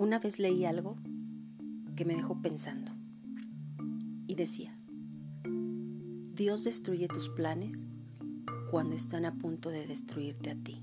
Una vez leí algo que me dejó pensando y decía, Dios destruye tus planes cuando están a punto de destruirte a ti.